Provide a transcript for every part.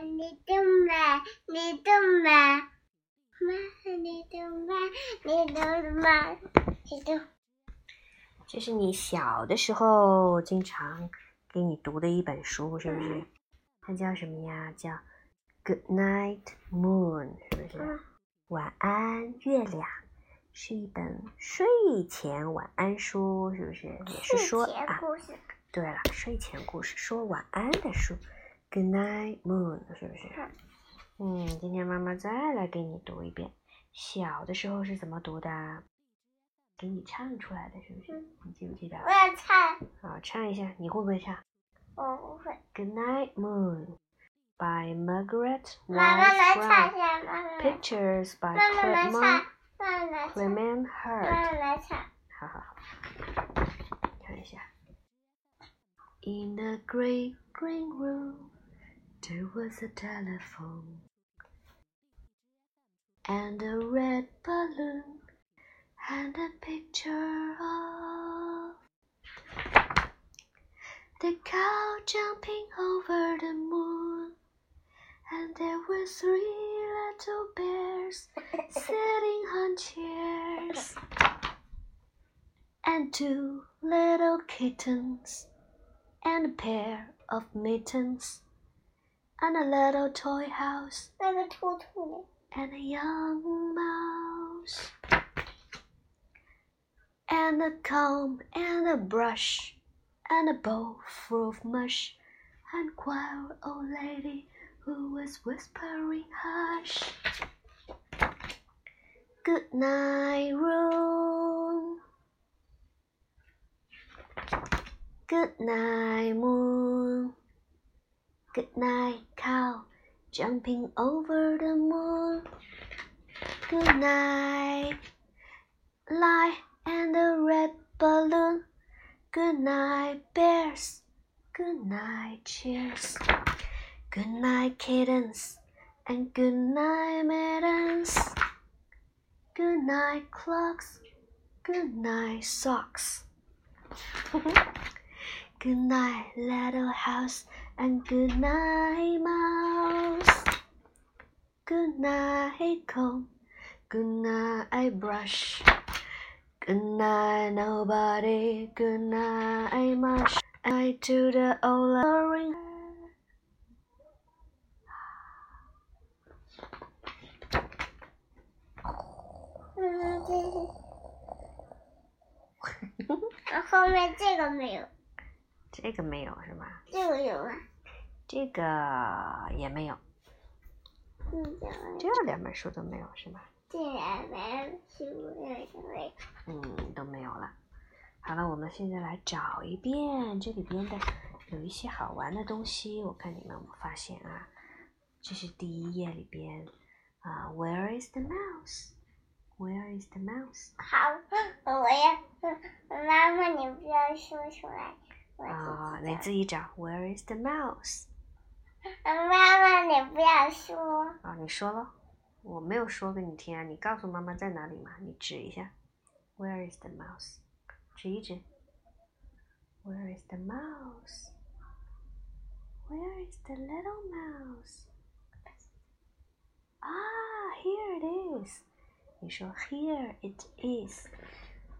你的妈，你的妈，妈，你的妈，你的妈，你的。这是你小的时候经常给你读的一本书，是不是？它叫什么呀？叫《Good Night Moon》，是不是？晚安，月亮，是一本睡前晚安书，是不是？也是说啊，对了，睡前故事，说晚安的书，《Good Night Moon》，是不是？嗯，今天妈妈再来给你读一遍，小的时候是怎么读的？给你唱出来的是不是？你记不记得？我要唱。好，唱一下，你会不会唱？我不会。Good Night Moon by Margaret Wise Brown。妈妈来唱一下，妈妈。Pictures by Clement。妈妈来唱。好好好，看一下。In a great green room, there was a telephone and a red balloon and a picture of the cow jumping over the moon. And there were three little bears sitting on chairs, and two little kittens, and a pair of mittens, and a little toy house, and a tool tool and a young mouse and a comb and a brush and a bowl full of mush and quiet old lady who was whispering hush. Good night, room. Good night, moon. Good night, cow jumping over the moon. Good night, light and a red balloon. Good night, bears. Good night, cheers. Good night, kittens. And good night, mittens. Good night, clocks. Good night, socks. good night, little house. And good night, mouse. Good night, comb. Good night, brush. Good night, nobody. Good night, much. I to the old ring. 嗯，这后面这个没有。 这个没有是吗？这个有啊。这个也没有。嗯，这两本书都没有是吗？这两本书都没有。嗯，都没有了。好了，我们现在来找一遍这里边的有一些好玩的东西。我看你们有没有发现啊？这是第一页里边啊，Where is the mouse？Where is the mouse？好，我要妈妈，你不要说出来。啊，你自己找。Where is the mouse？妈妈，你不要说。啊，你说了。我没有说给你听啊，你告诉妈妈在哪里嘛？你指一下，Where is the mouse？指一指，Where is the mouse？Where is the little mouse？啊，Here it is。你说 Here it is。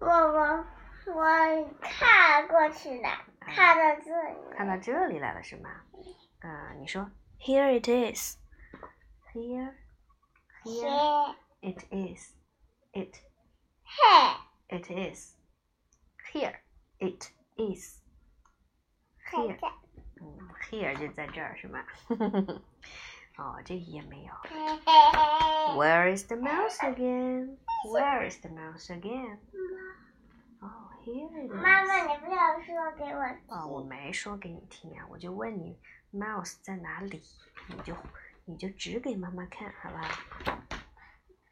我我我看过去了，看到这里。看到这里来了是吗？啊，你说 Here it is。Here。Here it is. It. Here it is. Here it is. Here. 嗯，here 就在这儿是吗？哦，这一页没有。Where is the mouse again? Where is the mouse again? 哦，here it is. 妈妈，你不要说给我听。哦，我没说给你听呀，我就问你，mouse 在哪里？你就。你就指给妈妈看，好吧？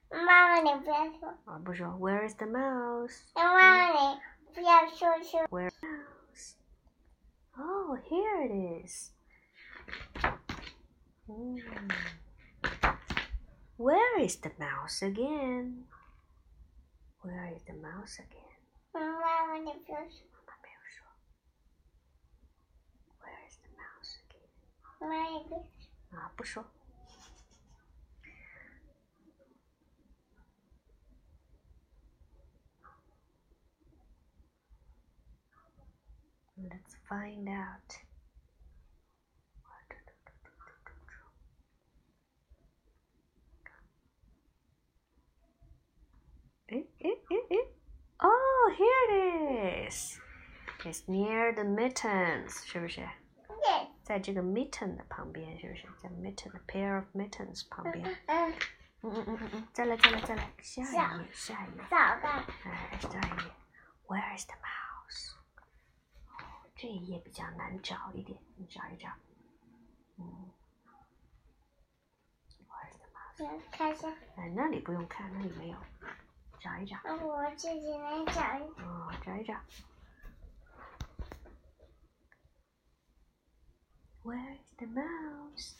妈妈，你不要说。啊，不说。Where is the mouse？妈妈，你不要说说。Where mouse? Oh, here it is. 嗯。Where is the mouse again? Where is the mouse again? 妈妈，你不要说。妈妈没有说。Where is the mouse again? 妈妈，你别。 啊，不说。Let's find out. here it is. It's near the mittens，是不是？对，在这个 mitten 的旁边，是不是？在 mitten pair of mittens 旁边。嗯，嗯嗯嗯嗯嗯，再来再来再来，下一页下一页，找到，哎，下一页。Where is the mouse？哦，这一页比较难找一点，你找一找。嗯。Where is the mouse？嗯，看一下，哎，那里不用看，那里没有。 找一找。我自己来找一哦，找一找。Where is the mouse?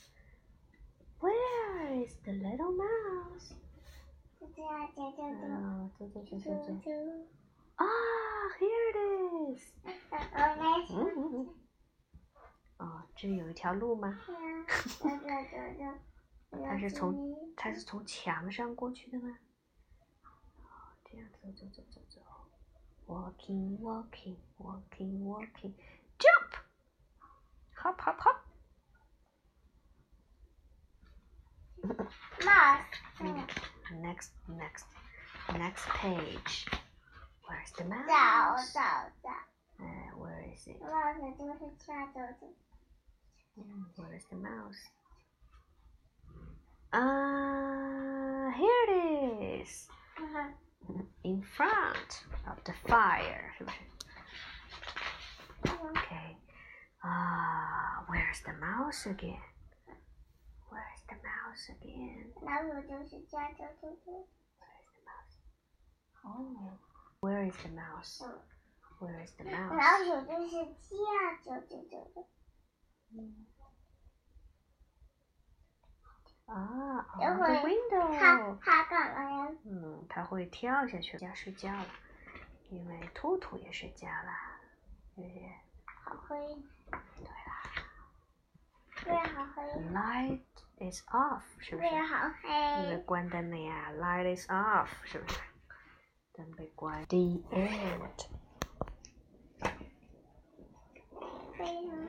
Where is the little mouse? 就这样，就就就哦，走走走走走。就，啊，here it is。嗯嗯嗯。哦，这里有一条路吗？它是从它是从墙上过去的吗？哦，这样走走走走走。Walking, walking, walking, walking. Jump! Hop, hop, hop. mouse，嗯， Next, next, next page. Where's the 找 mouse? 找找 Uh, where is it? ，mouse 就是抓走走， Mm, Where is the mouse? Ah, here it is. 嗯哼 In front of the fire. 是不是？嗯 Okay. Ah, where's the mouse again? Where's the mouse again? 老鼠就是抓走走走， Where's the mouse? Oh. Where is the mouse? 嗯 Where is the mouse? 老鼠就是这样走走走走， 啊等 on 会 the 它 window。它干嘛呀？嗯，它会跳下去，要睡觉了，因为兔兔也睡觉了，对不对？好黑，对啦对，好黑，，Light is off，是不是？对，好因为。关灯了呀，Light is off，是不是？灯被关。The end。非常